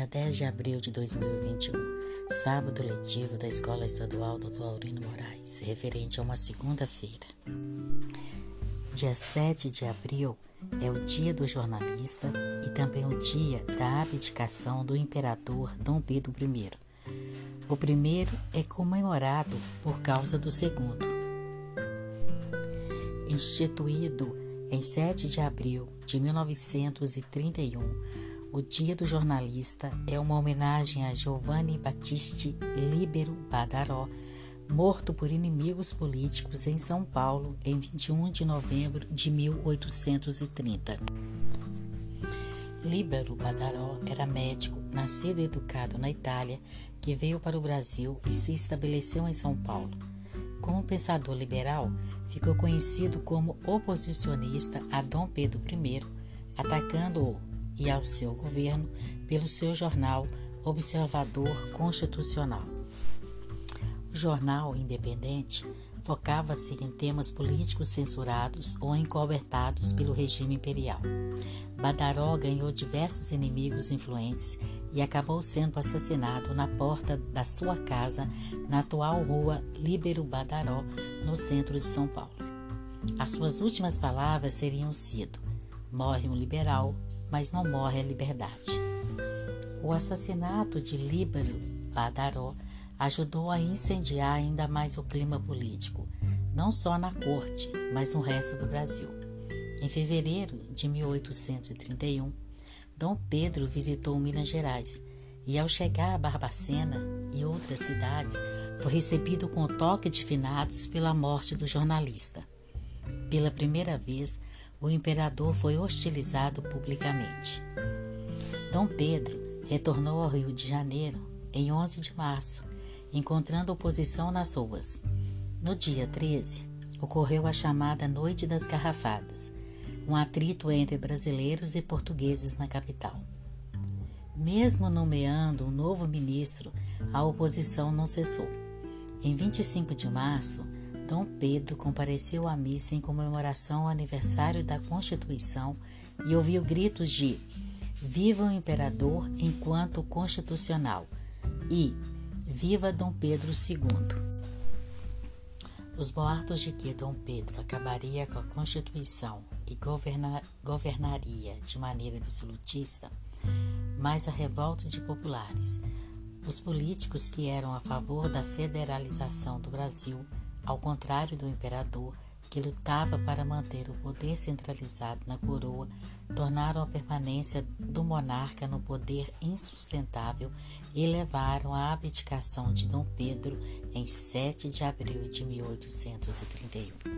10 de abril de 2021, sábado letivo da Escola Estadual Dr. Aurino Moraes, referente a uma segunda-feira. Dia 7 de abril é o dia do jornalista e também o dia da abdicação do imperador Dom Pedro I. O primeiro é comemorado por causa do segundo. Instituído em 7 de abril de 1931, o Dia do Jornalista é uma homenagem a Giovanni Battista Libero Badaró, morto por inimigos políticos em São Paulo em 21 de novembro de 1830. Libero Badaró era médico, nascido e educado na Itália, que veio para o Brasil e se estabeleceu em São Paulo. Como pensador liberal, ficou conhecido como oposicionista a Dom Pedro I, atacando-o e ao seu governo pelo seu jornal Observador Constitucional. O jornal independente focava-se em temas políticos censurados ou encobertados pelo regime imperial. Badaró ganhou diversos inimigos influentes e acabou sendo assassinado na porta da sua casa na atual rua Líbero Badaró, no centro de São Paulo. As suas últimas palavras seriam sido: Morre um liberal, mas não morre a liberdade. O assassinato de Líbero Badaró ajudou a incendiar ainda mais o clima político, não só na corte, mas no resto do Brasil. Em fevereiro de 1831, Dom Pedro visitou Minas Gerais e, ao chegar a Barbacena e outras cidades, foi recebido com toque de finados pela morte do jornalista. Pela primeira vez, o imperador foi hostilizado publicamente. Dom Pedro retornou ao Rio de Janeiro em 11 de março encontrando oposição nas ruas. No dia 13, ocorreu a chamada Noite das Garrafadas, um atrito entre brasileiros e portugueses na capital. Mesmo nomeando um novo ministro, a oposição não cessou. Em 25 de março, Dom Pedro compareceu à missa em comemoração ao aniversário da Constituição e ouviu gritos de Viva o Imperador enquanto constitucional e Viva Dom Pedro II! Os boatos de que Dom Pedro acabaria com a Constituição e governa governaria de maneira absolutista, mais a revolta de populares, os políticos que eram a favor da federalização do Brasil, ao contrário do imperador, que lutava para manter o poder centralizado na coroa, tornaram a permanência do monarca no poder insustentável e levaram à abdicação de Dom Pedro em 7 de abril de 1831.